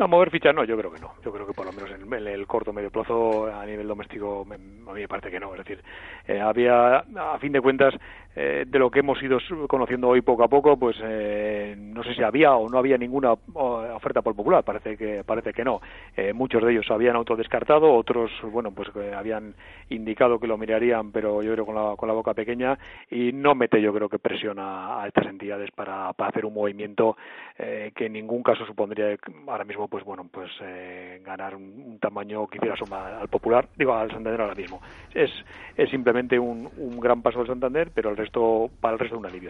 No, mover fichas no, yo creo que no. Yo creo que por lo menos en el, corto medio plazo a nivel doméstico a mí me parece que no. Es decir, eh, había, a fin de cuentas, eh, de lo que hemos ido conociendo hoy poco a poco, pues eh, no sé si había o no había ninguna oferta por popular, parece que parece que no. Eh, muchos de ellos habían autodescartado, otros, bueno, pues habían indicado que lo mirarían, pero yo creo con la, con la boca pequeña y no mete, yo creo que presiona a, estas entidades para, para hacer un movimiento que en ningún caso supondría ahora mismo, pues bueno, pues ganar un, tamaño que hiciera suma al popular, digo al Santander ahora mismo. Es, es simplemente un, un gran paso del Santander, pero el resto para el resto un alivio